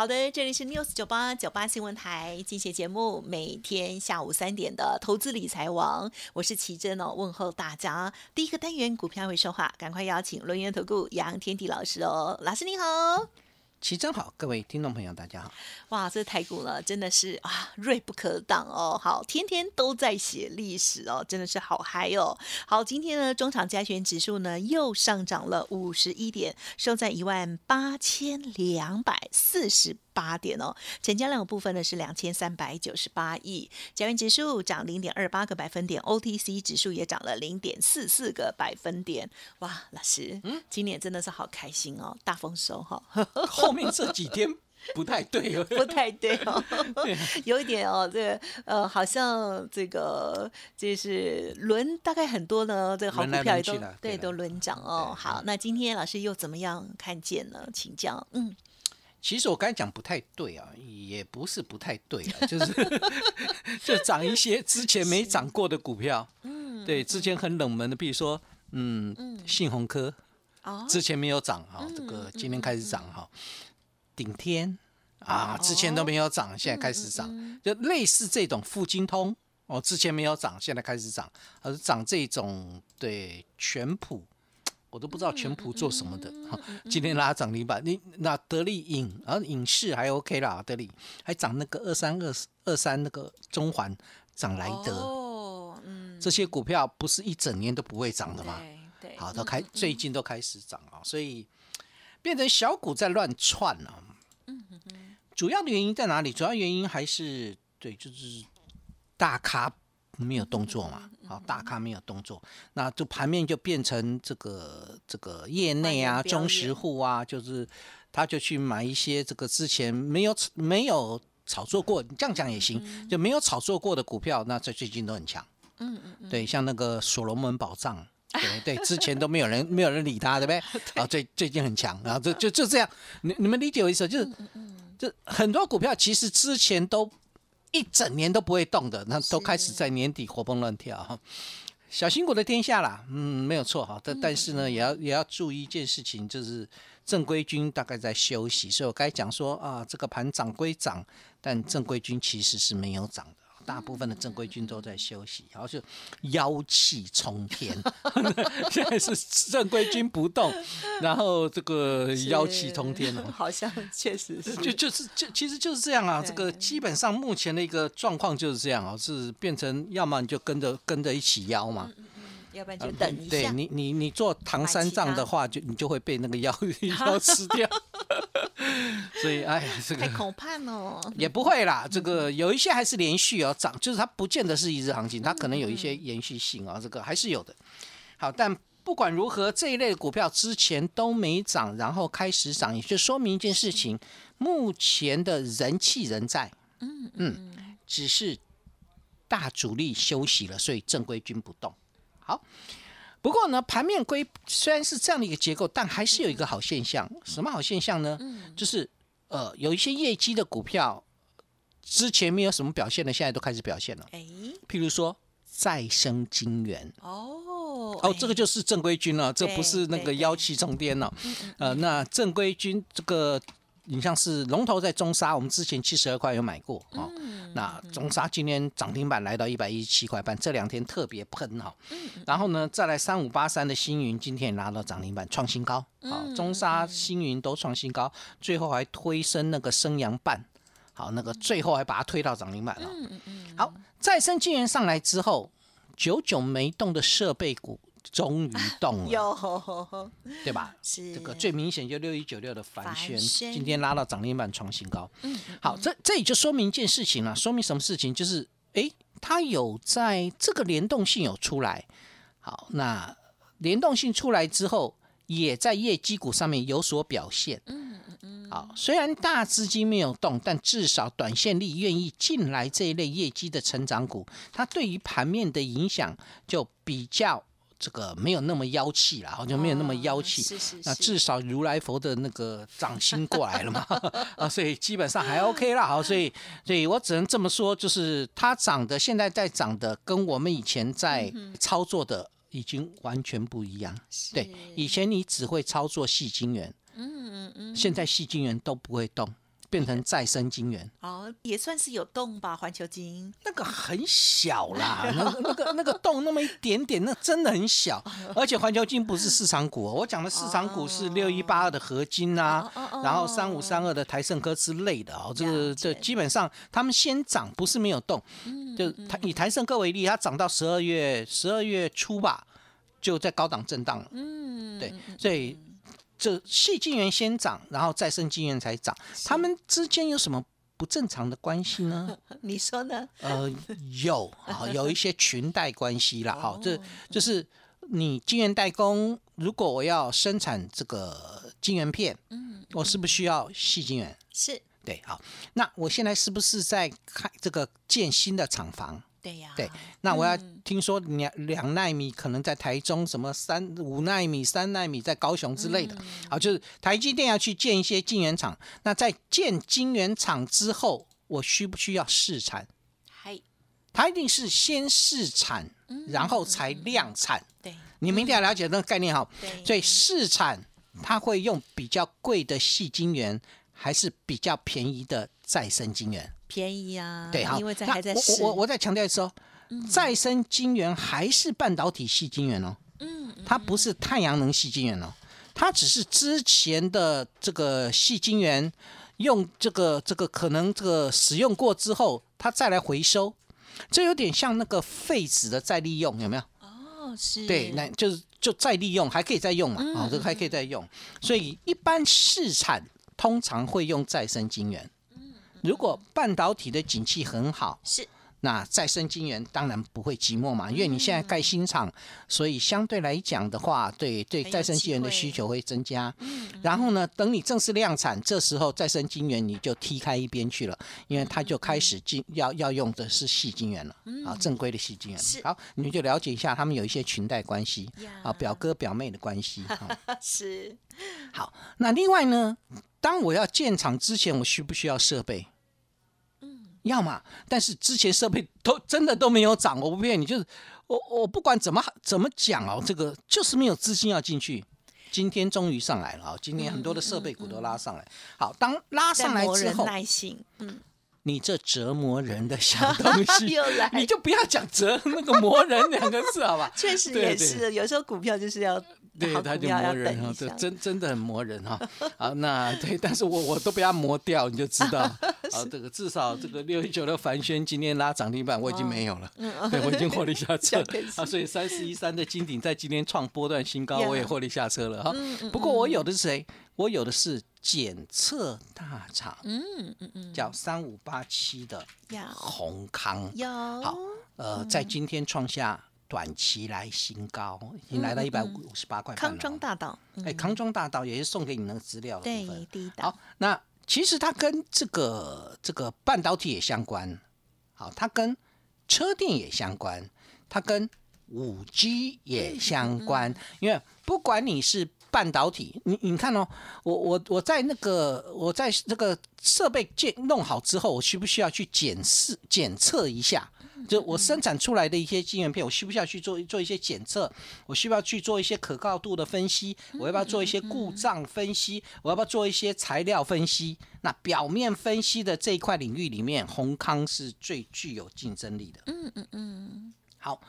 好的，这里是 News 九八九八新闻台，今天节目每天下午三点的投资理财王，我是奇珍哦，问候大家。第一个单元股票会说话，赶快邀请轮源投顾杨天地老师哦，老师你好。奇真好，各位听众朋友，大家好！哇，这台股呢，真的是啊，锐不可挡哦。好，天天都在写历史哦，真的是好嗨哦。好，今天呢，中场加权指数呢又上涨了五十一点，收在一万八千两百四十。八点哦，成交量部分呢是两千三百九十八亿，加元指数涨零点二八个百分点，OTC 指数也涨了零点四四个百分点。哇，老师，嗯，今年真的是好开心哦，大丰收哈。后面这几天不太对 哦，不太对哦，有一点哦，这个呃，好像这个就是轮大概很多呢，这个好股票也都对都轮涨哦。好，那今天老师又怎么样看见呢？请教，嗯。其实我刚才讲不太对啊，也不是不太对啊，就是 就涨一些之前没涨过的股票，嗯，对，之前很冷门的，比如说，嗯，信鸿科，哦，之前没有涨哈，这个今天开始涨哈，顶天啊，之前都没有涨，现在开始涨，就类似这种富金通哦，之前没有涨，现在开始涨，而涨这种对全普。我都不知道全普做什么的，哈，今天拉涨停板，你那得力影，然后影视还 OK 啦，得力还涨那个二三二二三那个中环涨来德，哦，嗯，这些股票不是一整年都不会涨的吗？对，好，都开最近都开始涨啊，所以变成小股在乱窜了。嗯主要的原因在哪里？主要原因还是对，就是大咖。没有动作嘛？好，大咖没有动作，那就盘面就变成这个这个业内啊，中实户啊，就是他就去买一些这个之前没有没有炒作过，你这样讲也行，就没有炒作过的股票，那在最近都很强。嗯嗯对，像那个所罗门宝藏，对 对，之前都没有人没有人理他，对不对？啊，最最近很强，然后就就就这样，你你们理解我意思？就是就很多股票其实之前都。一整年都不会动的，那都开始在年底活蹦乱跳哈，小新股的天下啦，嗯，没有错哈，但但是呢，也要也要注意一件事情，就是正规军大概在休息，所以我该讲说啊，这个盘涨归涨，但正规军其实是没有涨的。大部分的正规军都在休息，然后就妖气冲天。现在是正规军不动，然后这个妖气冲天了。好像确实是，就就是就其实就是这样啊。这个基本上目前的一个状况就是这样啊，是变成要么你就跟着跟着一起妖嘛。要不然就等一下。对你，你你做唐三藏的话，就你就会被那个妖 妖吃掉。所以，哎呀，这个太恐怕哦。也不会啦，这个有一些还是连续哦涨，就是它不见得是一日行情，它可能有一些延续性啊，这个还是有的。好，但不管如何，这一类的股票之前都没涨，然后开始涨，也就说明一件事情：目前的人气仍在。嗯嗯，只是大主力休息了，所以正规军不动。好，不过呢，盘面归虽然是这样的一个结构，但还是有一个好现象。什么好现象呢？就是呃，有一些业绩的股票，之前没有什么表现的，现在都开始表现了。哎，譬如说再生金源。哦哦，这个就是正规军了，这不是那个妖气冲天了。呃，那正规军这个。你像是龙头在中沙，我们之前七十二块有买过哦。那中沙今天涨停板来到一百一十七块半，这两天特别喷哈。然后呢，再来三五八三的星云，今天也拿到涨停板创新高。好，中沙、星云都创新高，最后还推升那个升阳半，好，那个最后还把它推到涨停板了。好，再生金源上来之后，久久没动的设备股终于动了，有对吧？是这个最明显就六一九六的凡凡轩，轩今天拉到涨停板创新高。嗯好，这这也就说明一件事情了，说明什么事情？就是诶，它有在这个联动性有出来。好，那联动性出来之后，也在业绩股上面有所表现。嗯嗯好，虽然大资金没有动，但至少短线力愿意进来这一类业绩的成长股，它对于盘面的影响就比较这个没有那么妖气了，就没有那么妖气。哦是是是那至少如来佛的那个掌心过来了嘛，啊，所以基本上还 OK 啦。好，所以所以我只能这么说，就是它涨的现在在涨的，跟我们以前在操作的已经完全不一样。对，以前你只会操作细晶元，嗯嗯嗯，现在细晶元都不会动，变成再生晶圆，哦，也算是有动吧，环球金。那个很小啦，那个那个那个洞那么一点点，那真的很小。而且环球金不是市场股哦，我讲的市场股是六一八二的合金啊，然后三五三二的台盛科之类的哦，这个这基本上他们先涨，不是没有动，嗯就台以台盛科为例，它涨到十二月十二月初吧，就在高档震荡了。嗯，对，所以这细晶圆先涨，然后再生晶圆才涨，它们之间有什么不正常的关系呢？你说呢？呃，有啊，有一些裙带关系啦。好、这哦就是你晶圆代工，如果我要生产这个晶圆片，嗯，我是不是需要细晶圆？是对，好，那我现在是不是在开这个建新的厂房？对呀，对，那我要嗯听说两两纳米可能在台中，什么三五纳米、三纳米在高雄之类的，嗯好，就是台积电要去建一些晶圆厂。那在建晶圆厂之后，我需不需要试产？嗨，它一定是先试产，嗯然后才量产。对你们一定要了解那个概念哈。对，所以试产它会用比较贵的细晶圆，还是比较便宜的再生晶圆？便宜啊，对，好，因为在还在试，我我我我再强调一次哦，再生晶圆还是半导体系晶圆哦，嗯，它不是太阳能系晶圆哦，它只是之前的这个细晶圆用这个这个可能这个使用过之后，它再来回收，这有点像那个废纸的再利用，有没有？哦是，对，那就是就再利用，还可以再用嘛，嗯哦，这个还可以再用，所以一般市产通常会用再生晶圆。如果半导体的景气很好，是。那再生晶圆当然不会寂寞嘛，因为你现在盖新厂，所以相对来讲的话，对对再生晶圆的需求会增加。然后呢，等你正式量产，这时候再生晶圆你就踢开一边去了，因为它就开始进要要用的是细晶圆了，啊，正规的细晶圆。好，你们就了解一下，他们有一些裙带关系啊，表哥表妹的关系。啊 是，好，那另外呢，当我要建厂之前，我需不需要设备？要嘛，但是之前设备都真的都没有涨，我不骗你，就是我我不管怎么怎么讲哦，这个就是没有资金要进去。今天终于上来了啊！今天很多的设备股都拉上来。好，当拉上来之后，耐心，嗯，你这折磨人的小东西 又来，你就不要讲折那个磨人两个字，好吧？确实对对也是，有时候股票就是要对，好他就磨人哈，这真 真的很磨人哈。好，那对，但是我我都被他磨掉，你就知道。好，这个至少这个六一九的凡轩今天拉涨停板，我已经没有了，对我已经获利下车啊。所以三四一三的金鼎在今天创波段新高，呀我也获利下车了哈。不过我有的是谁？我有的是检测大厂，嗯嗯嗯，叫三五八七的呀宏康。有好，呃，在今天创下短期来新高，已经来到一百五十八块康庄大道，嗯。哎，康庄大道也是送给你那个资料的部对？好，那其实它跟这个这个半导体也相关，好，它跟车电也相关，它跟五 G 也相关，因为不管你是半导体，你你看哦，我我我在那个我在那个设备建弄好之后，我需不需要去检视检测一下？就我生产出来的一些晶圆片，我需不需要去做做一些检测？我需不需要去做一些可靠度的分析？我要不要做一些故障分析？我要不要做一些材料分析？那表面分析的这一块领域里面，宏康是最具有竞争力的。嗯嗯嗯，好，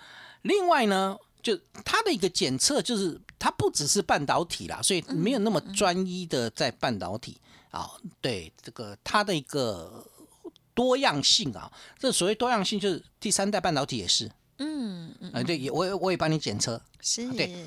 另外呢，就它的一个检测，就是它不只是半导体啦，所以没有那么专一的在半导体。啊、对这个它的一个多样性啊，这所谓多样性，就是第三代半导体也是。嗯嗯，呃，对，也我也我也帮你检测，是，对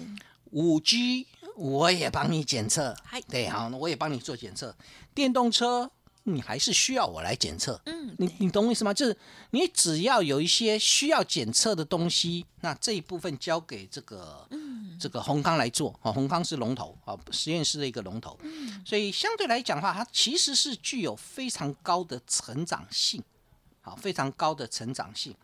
五 G 我也帮你检测。嗨，对，好，我也帮你做检测。电动车你还是需要我来检测，嗯，你你懂我意思吗？就是你只要有一些需要检测的东西，那这一部分交给这个这个宏康来做啊，宏康是龙头啊，实验室的一个龙头，所以相对来讲的话，它其实是具有非常高的成长性，好，非常高的成长性。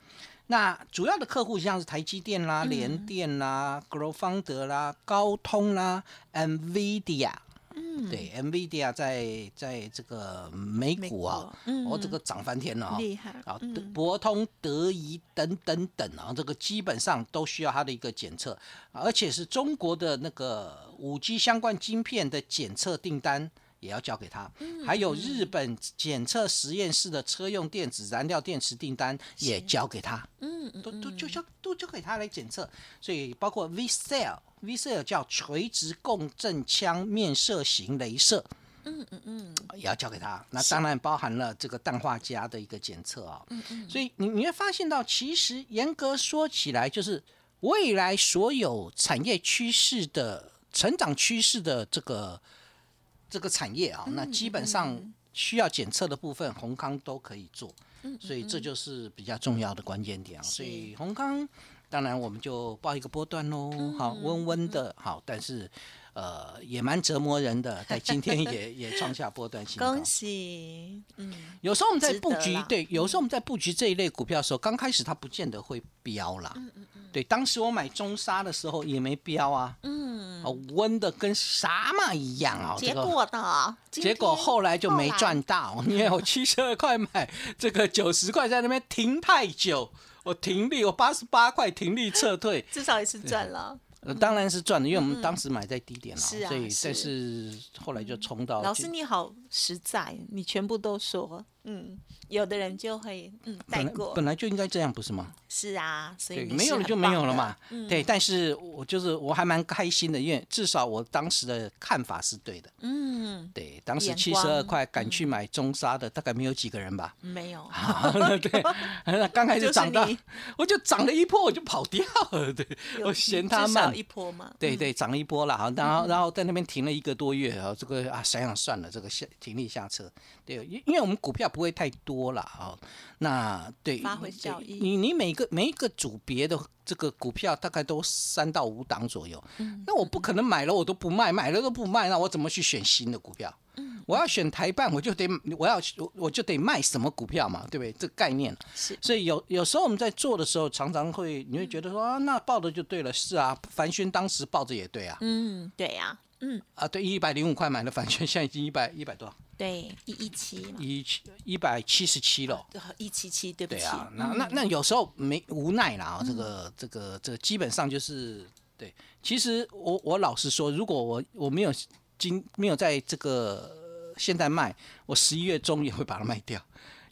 那主要的客户像是台积电啦、联电啦、g r o w f o u n d e r 啦、高通啦、NVIDIA。嗯，对，NVIDIA 在在这个美股啊，嗯。哦，这个涨翻天了啊、厉害啊，德博通、德仪等等等啊，这个基本上都需要它的一个检测，而且是中国的那个五 G 相关晶片的检测订单也要交给他，还有日本检测实验室的车用电子燃料电池订单也交给他，嗯嗯都都就交都交给他来检测，所以包括 VCell。VCell 叫垂直共振腔面射型镭射，嗯嗯嗯，也要交给他。那当然包含了这个氮化镓的一个检测啊。嗯嗯。所以你你会发现到，其实严格说起来，就是未来所有产业趋势的成长趋势的这个这个产业啊，那基本上需要检测的部分，宏康都可以做。所以这就是比较重要的关键点啊。所以宏康。当然，我们就报一个波段喽，好，温温的，好，但是，呃，也蛮折磨人的，在今天也 也创下波段新高。恭喜，嗯，有时候我们在布局对，有时候我们在布局这一类股票的时候，刚开始它不见得会飙啦。对，当时我买中沙的时候也没飙啊，嗯，哦，温的跟啥嘛一样啊，这个。结果呢？今结果后来就没赚到，因为我七十二块买，这个九十块在那边停太久，我停利，我八十八块停利撤退，至少也是赚了。呃，当然是赚的，因为我们当时买在低点了，所以是但是。后来就冲到老师你好实在，你全部都说，嗯，有的人就会嗯带过，本来就应该这样，不是吗？是啊，所以没有了就没有了嘛。嗯。对，但是我就是我还蛮开心的，因为至少我当时的看法是对的。嗯，对，当时眼七十二块敢去买中沙的，大概没有几个人吧。没有，对，刚开始涨到你，我就涨了一波，我就跑掉了。对，我嫌它慢。一，波嘛，对对，涨了一波了，好，然后然后在那边停了一个多月，然后，这个啊想想算了，这个下停利下车，对，因因为我们股票不会太多了啊，那对发挥效益你你每个每一个组别的这个股票大概都三到五档左右，那我不可能买了我都不卖，买了都不卖，那我怎么去选新的股票？我要选台办，我就得我要我我就得卖什么股票嘛，对不对？这个概念。是所以有有时候我们在做的时候，常常会你会觉得说啊，那报的就对了，是啊，凡轩当时报着也对啊，嗯，对呀，嗯，啊对，一百零五块买的反券，现在已经一百一百多，对，一一七嘛，一七一百七十七了。一七七，对不起，对啊，那那那有时候没无奈啦，啊这个这个这个基本上就是对。其实我我老实说，如果我我没有今没有在这个呃现在卖，我十一月中也会把它卖掉，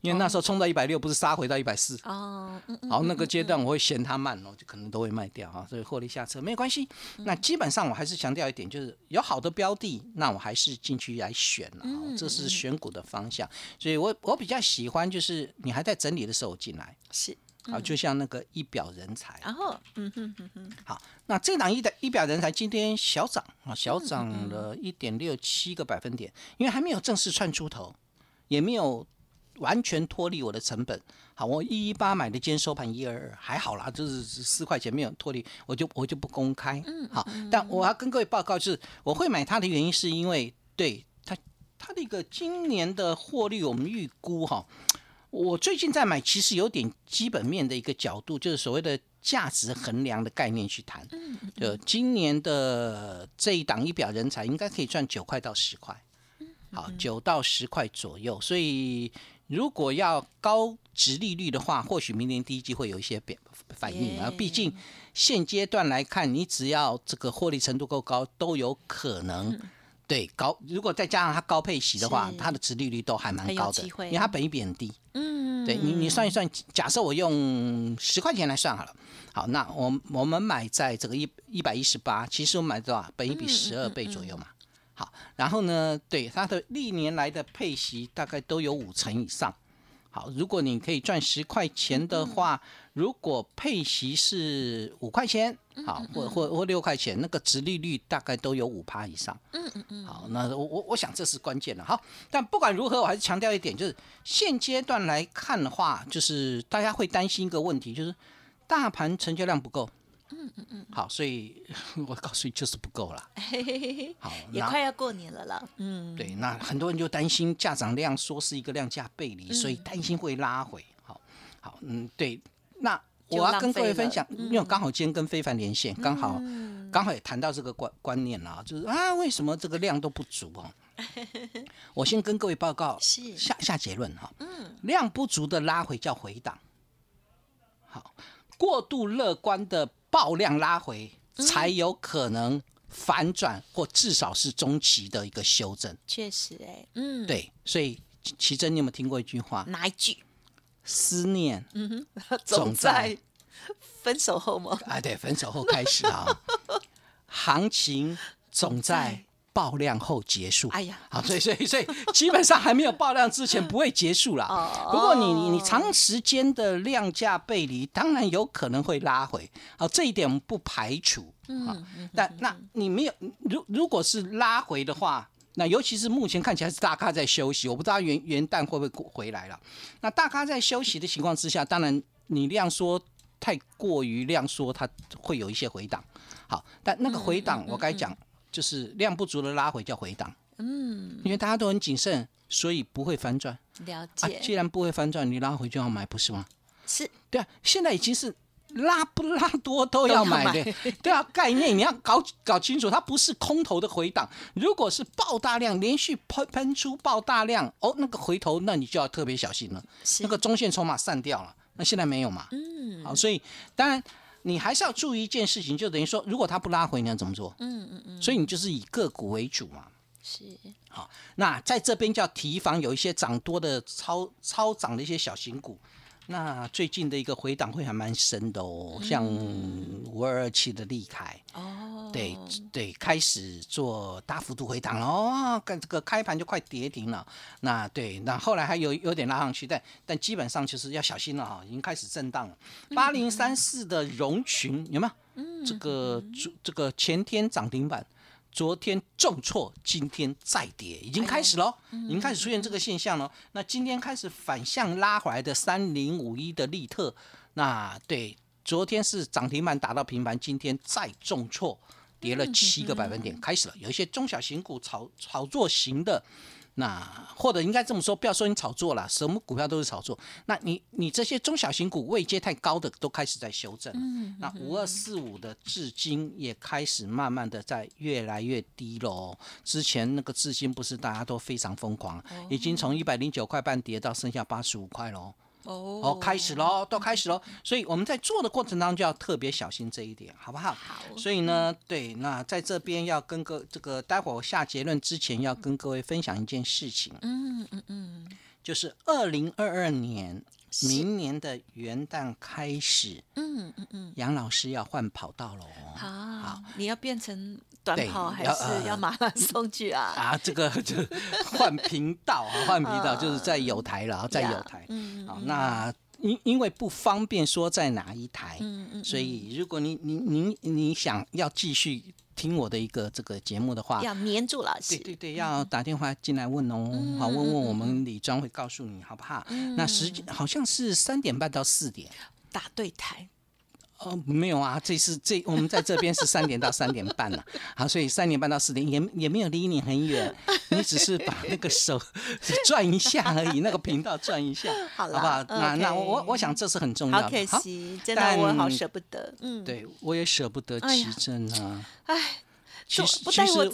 因为那时候冲到一百六，不是杀回到一百四。哦，嗯嗯，好，那个阶段我会嫌它慢哦，就可能都会卖掉啊，所以获利下车没有关系。那基本上我还是强调一点，就是有好的标的，那我还是进去来选了、哦，这是选股的方向。所以我我比较喜欢就是你还在整理的时候进来，是，啊，就像那个一表人才。然后，嗯哼哼哼，好，那这档一的一表人才今天小涨啊，小涨了一点六七个百分点，因为还没有正式窜出头，也没有完全脱离我的成本。好，我一一八买的，今天收盘一二二，还好啦，就是四块钱没有脱离，我就我就不公开。好，但我要跟各位报告，就是我会买它的原因，是因为对它它的一个今年的获利，我们预估哈。我最近在买，其实有点基本面的一个角度，就是所谓的价值衡量的概念去谈。就今年的这一档一表人才应该可以赚九块到十块，好，九到十块左右。所以如果要高值利率的话，或许明年第一季会有一些变反应啊。毕竟现阶段来看，你只要这个获利程度够高，都有可能。对高，如果再加上它高配息的话，它的值利率都还蛮高的，因为它本益比很低。嗯，对你，你算一算，假设我用十块钱来算好了，好，那我我们买在这个一一百一十八，其实我买多少？本益比嗯十二倍左右嘛。好，然后呢，对它的历年来的配息大概都有五成以上。好好，如果你可以赚十块钱的话，如果配息是五块钱，好，或或或六块钱，那个值利率大概都有五趴以上。嗯嗯嗯。好，那我我我想这是关键了。好，但不管如何，我还是强调一点，就是现阶段来看的话，就是大家会担心一个问题，就是大盘成交量不够。嗯嗯嗯，好，所以 我告诉你，就是不够了。好，也快要过年了了。嗯，对，那很多人就担心价涨量说是一个量价背离，所以担心会拉回。好，好，嗯，对，那我要跟各位分享，因为刚好今天跟非凡连线，刚好刚好也谈到这个观观念了，就是啊，为什么这个量都不足哦？我先跟各位报告，下下结论哈。嗯，量不足的拉回叫回档。好，过度乐观的。爆量拉回才有可能反转，或至少是中期的一个修正。确实，哎，嗯，对，所以奇珍，你有没有听过一句话？哪一句？思念，嗯哼，总在分手后吗？啊，对，分手后开始啊，行情总在。爆量后结束，哎呀，好，所以所以所以 基本上还没有爆量之前 不会结束了。不过你你你长时间的量价背离，当然有可能会拉回。好，这一点不排除。嗯，但那你没有，如如果是拉回的话，那尤其是目前看起来是大咖在休息，我不知道元元旦会不会回来了。那大咖在休息的情况之下，当然你量缩太过于量缩，它会有一些回档。好，但那个回档我该讲。就是量不足的拉回叫回档，嗯，因为大家都很谨慎，所以不会翻转。了解，既然不会翻转，你拉回就要买，不是吗？是，对啊，现在已经是拉不拉多都要买的，对啊，概念你要搞搞清楚，它不是空头的回档。如果是爆大量，连续喷喷出爆大量，哦，那个回头，那你就要特别小心了。那个中线筹码散掉了，那现在没有嘛？嗯，好，所以当然。你还是要注意一件事情，就等于说，如果它不拉回，你要怎么做？嗯嗯嗯。所以你就是以个股为主嘛。是。好，那在这边叫提防有一些涨多的超超涨的一些小型股。那最近的一个回档会还蛮深的哦，像五二二七的利凯哦，对对，开始做大幅度回档了哦，跟这个开盘就快跌停了。那对，那后来还有有点拉上去，但但基本上就是要小心了哈，已经开始震荡了。八零三四的融群有没有？嗯，这个这个前天涨停板。昨天重挫，今天再跌，已经开始喽，已经开始出现这个现象了。那今天开始反向拉回来的三零五一的利特，那对，昨天是涨停板打到平盘，今天再重挫，跌了七个百分点，开始了。有一些中小型股炒炒作型的。那或者应该这么说，不要说你炒作了，什么股票都是炒作。那你你这些中小型股位阶太高的都开始在修正。嗯。那五二四五的至今也开始慢慢的在越来越低喽。之前那个至今不是大家都非常疯狂，已经从一百零九块半跌到剩下八十五块喽。哦，开始喽，都开始喽，所以我们在做的过程当中就要特别小心这一点，好不好？好。所以呢，对，那在这边要跟各这个，待会儿我下结论之前要跟各位分享一件事情。嗯嗯嗯，就是二零二二年明年的元旦开始，嗯嗯嗯，杨老师要换跑道喽。好，你要变成。短跑还是要马拉松去啊？啊，这个就 换频道啊，换频道就是在有台了，在有台。嗯好，那因因为不方便说在哪一台，嗯嗯，所以如果你你你你想要继续听我的一个这个节目的话，要黏住老师。对对对，要打电话进来问哦，好问问我们李庄会告诉你好不好？那时间好像是三点半到四点，打对台。哦，没有啊，这是这我们在这边是三点到三点半了，好，所以三点半到四点也也没有离你很远，你只是把那个手转一下而已，那个频道转一下，好不好？那那我我想这是很重要，好可惜，真的我好舍不得，嗯，对我也舍不得奇珍啊，哎。其实其实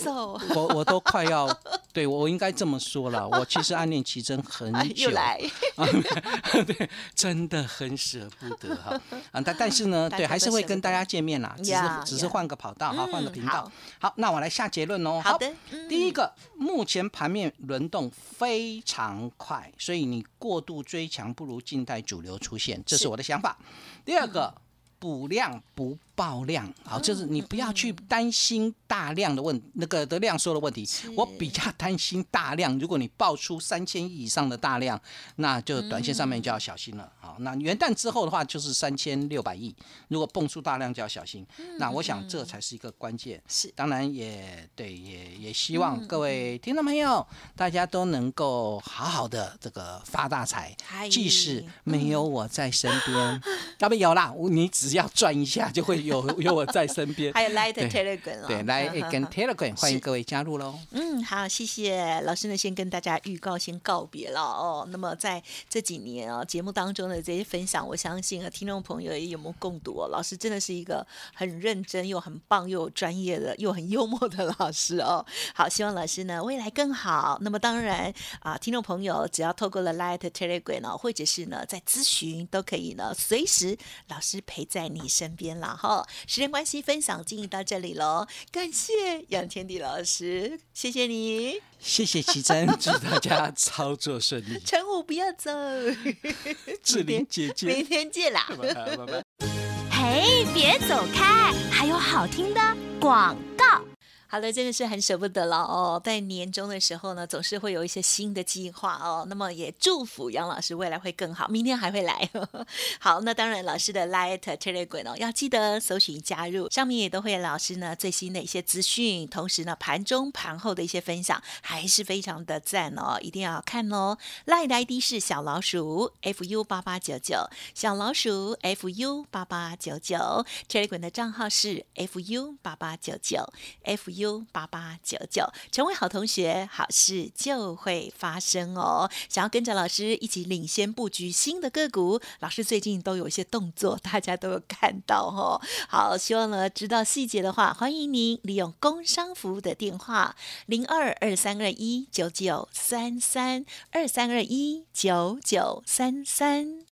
我我都快要对我应该这么说了，我其实暗恋奇珍很久，对，真的很舍不得哈啊！但但是呢，对，还是会跟大家见面啦，只是只是换个跑道哈，换个频道。好，那我来下结论哦。好的，第一个，目前盘面轮动非常快，所以你过度追强不如静待主流出现，这是我的想法。第二个，补量不爆量，好，就是你不要去担心大量的问那个的量缩的问题。我比较担心大量，如果你爆出三千亿以上的大量，那就短线上面就要小心了。好，那元旦之后的话就是三千六百亿，如果蹦出大量就要小心。那我想这才是一个关键。是，当然也对，也也希望各位听众朋友，大家都能够好好的这个发大财。即使没有我在身边，要不有啦，你只要转一下就会。有 有我在身边，还有 Light Telegram 对，Light 跟 Telegram 欢迎各位加入喽。嗯，好，谢谢老师呢，先跟大家预告，先告别了哦。那么在这几年啊，节目当中的这些分享，我相信啊，听众朋友也有目共睹哦。老师真的是一个很认真又很棒又专业的又很幽默的老师哦。好，希望老师呢未来更好。那么当然啊，听众朋友只要透过了 Light Telegram 呢，或者是呢在咨询都可以呢，随时老师陪在你身边了哈。时间关系，分享进行到这里喽。感谢杨天地老师，谢谢你，谢谢奇珍，祝大家操作顺利。陈武不要走，志玲姐姐，明天见啦，拜拜。嘿，别走开，还有好听的广告。好的，真的是很舍不得了哦。在年终的时候呢，总是会有一些新的计划哦。那么也祝福杨老师未来会更好，明天还会来。好，那当然老师的 Light Telegram 哦，要记得搜寻加入，上面也都会有老师呢最新的一些资讯，同时呢盘中盘后的一些分享，还是非常的赞哦，一定要看哦。Light ID 是小老鼠 fu 八八九九，小老鼠 fu 八八九九，Telegram 的账号是 fu 八八九九 fu。U 八八九九，成为好同学，好事就会发生哦。想要跟着老师一起领先布局新的个股，老师最近都有一些动作，大家都有看到哦。好，希望呢知道细节的话，欢迎您利用工商服务的电话零二二三二一九九三三二三二一九九三三。